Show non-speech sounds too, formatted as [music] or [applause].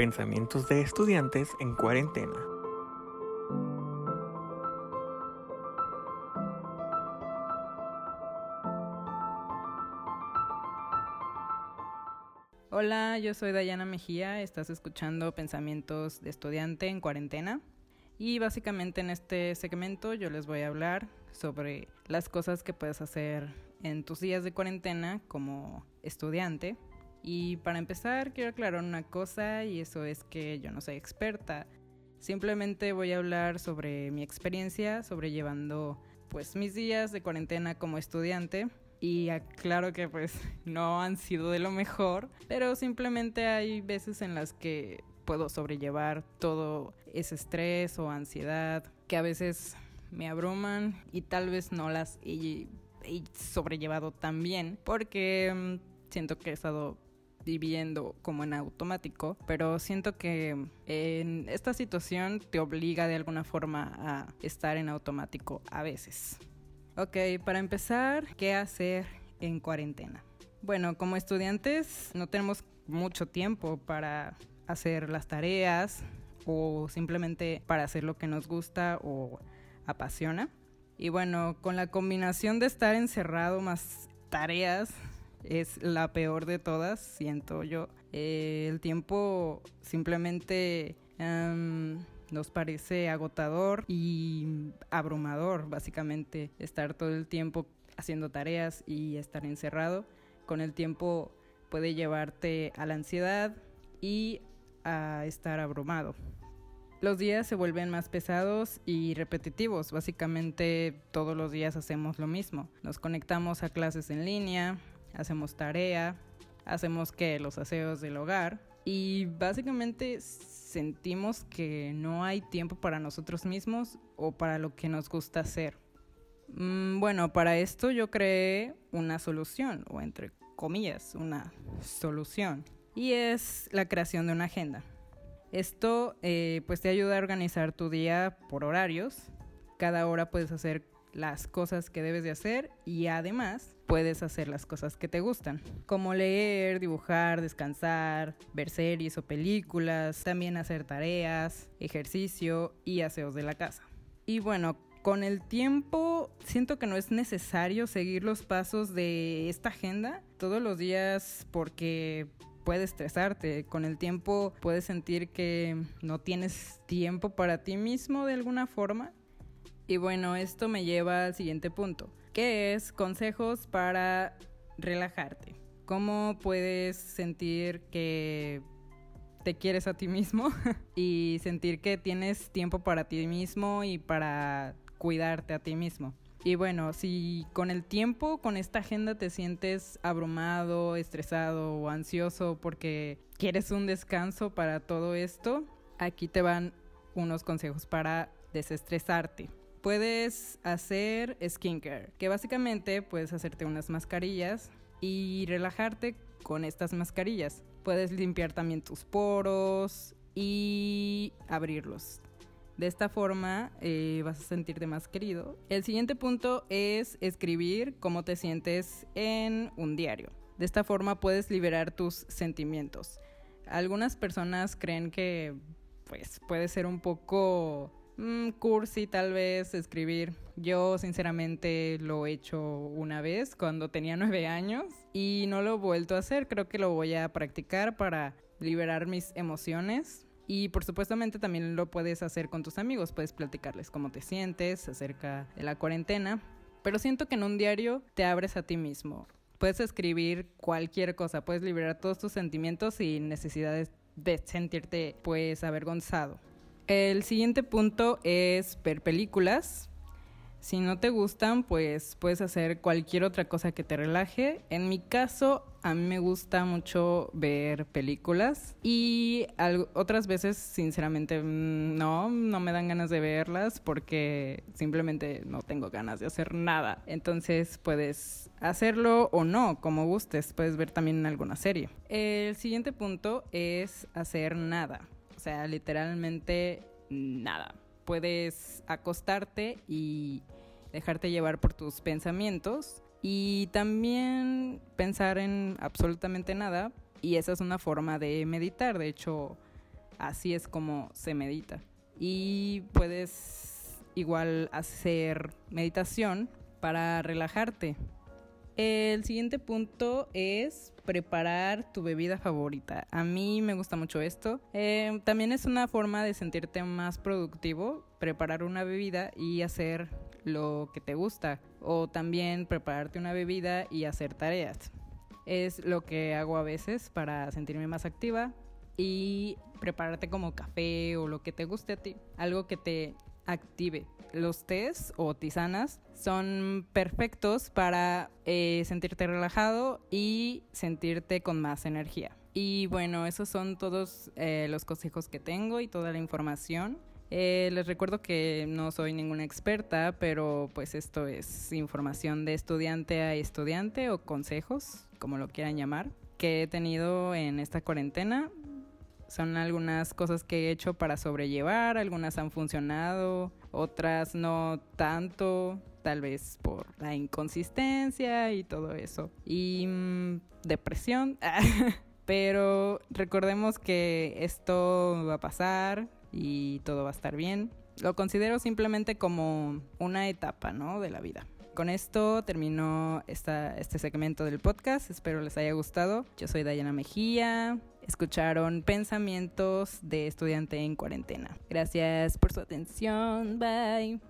Pensamientos de estudiantes en cuarentena. Hola, yo soy Dayana Mejía, estás escuchando Pensamientos de estudiante en cuarentena. Y básicamente en este segmento yo les voy a hablar sobre las cosas que puedes hacer en tus días de cuarentena como estudiante. Y para empezar quiero aclarar una cosa y eso es que yo no soy experta. Simplemente voy a hablar sobre mi experiencia sobrellevando pues mis días de cuarentena como estudiante y aclaro que pues [laughs] no han sido de lo mejor, pero simplemente hay veces en las que puedo sobrellevar todo ese estrés o ansiedad que a veces me abruman y tal vez no las he, sobrellevado tan bien porque mm, siento que he estado viviendo como en automático, pero siento que en esta situación te obliga de alguna forma a estar en automático a veces. Ok, para empezar, ¿qué hacer en cuarentena? Bueno, como estudiantes no tenemos mucho tiempo para hacer las tareas o simplemente para hacer lo que nos gusta o apasiona. Y bueno, con la combinación de estar encerrado más tareas, es la peor de todas, siento yo. Eh, el tiempo simplemente em, nos parece agotador y abrumador, básicamente, estar todo el tiempo haciendo tareas y estar encerrado. Con el tiempo puede llevarte a la ansiedad y a estar abrumado. Los días se vuelven más pesados y repetitivos. Básicamente todos los días hacemos lo mismo. Nos conectamos a clases en línea, hacemos tarea, hacemos que los aseos del hogar y básicamente sentimos que no hay tiempo para nosotros mismos o para lo que nos gusta hacer. Mm, bueno, para esto yo creé una solución, o entre comillas, una solución, y es la creación de una agenda. Esto eh, pues te ayuda a organizar tu día por horarios. Cada hora puedes hacer las cosas que debes de hacer y además puedes hacer las cosas que te gustan, como leer, dibujar, descansar, ver series o películas, también hacer tareas, ejercicio y aseos de la casa. Y bueno, con el tiempo siento que no es necesario seguir los pasos de esta agenda todos los días porque puede estresarte. Con el tiempo puedes sentir que no tienes tiempo para ti mismo de alguna forma y bueno, esto me lleva al siguiente punto, que es consejos para relajarte. ¿Cómo puedes sentir que te quieres a ti mismo [laughs] y sentir que tienes tiempo para ti mismo y para cuidarte a ti mismo? Y bueno, si con el tiempo, con esta agenda te sientes abrumado, estresado o ansioso porque quieres un descanso para todo esto, aquí te van unos consejos para desestresarte puedes hacer skincare, que básicamente puedes hacerte unas mascarillas y relajarte con estas mascarillas. Puedes limpiar también tus poros y abrirlos. De esta forma eh, vas a sentirte más querido. El siguiente punto es escribir cómo te sientes en un diario. De esta forma puedes liberar tus sentimientos. Algunas personas creen que pues puede ser un poco mm, cursi tal vez escribir. Yo sinceramente lo he hecho una vez cuando tenía nueve años y no lo he vuelto a hacer. Creo que lo voy a practicar para liberar mis emociones. Y por supuestamente también lo puedes hacer con tus amigos, puedes platicarles cómo te sientes acerca de la cuarentena. Pero siento que en un diario te abres a ti mismo. Puedes escribir cualquier cosa, puedes liberar todos tus sentimientos sin necesidad de sentirte pues avergonzado. El siguiente punto es ver películas. Si no te gustan, pues puedes hacer cualquier otra cosa que te relaje. En mi caso, a mí me gusta mucho ver películas y otras veces, sinceramente, mm, no, no me dan ganas de verlas porque simplemente no tengo ganas de hacer nada. Entonces puedes hacerlo o no, como gustes. Puedes ver también alguna serie. El siguiente punto es hacer nada. O sea, literalmente nada. Puedes acostarte y dejarte llevar por tus pensamientos y también pensar en absolutamente nada. Y esa es una forma de meditar. De hecho, así es como se medita. Y puedes igual hacer meditación para relajarte. El siguiente punto es preparar tu bebida favorita. A mí me gusta mucho esto. Eh, también es una forma de sentirte más productivo, preparar una bebida y hacer lo que te gusta. O también prepararte una bebida y hacer tareas. Es lo que hago a veces para sentirme más activa y prepararte como café o lo que te guste a ti. Algo que te active. Los tés o tisanas son perfectos para eh, sentirte relajado y sentirte con más energía. Y bueno, esos son todos eh, los consejos que tengo y toda la información. Eh, les recuerdo que no soy ninguna experta, pero pues esto es información de estudiante a estudiante o consejos, como lo quieran llamar, que he tenido en esta cuarentena. Son algunas cosas que he hecho para sobrellevar, algunas han funcionado, otras no tanto, tal vez por la inconsistencia y todo eso. Y mm, depresión. [laughs] Pero recordemos que esto va a pasar y todo va a estar bien. Lo considero simplemente como una etapa, ¿no? De la vida. Con esto terminó esta, este segmento del podcast. Espero les haya gustado. Yo soy Dayana Mejía. Escucharon pensamientos de estudiante en cuarentena. Gracias por su atención. Bye.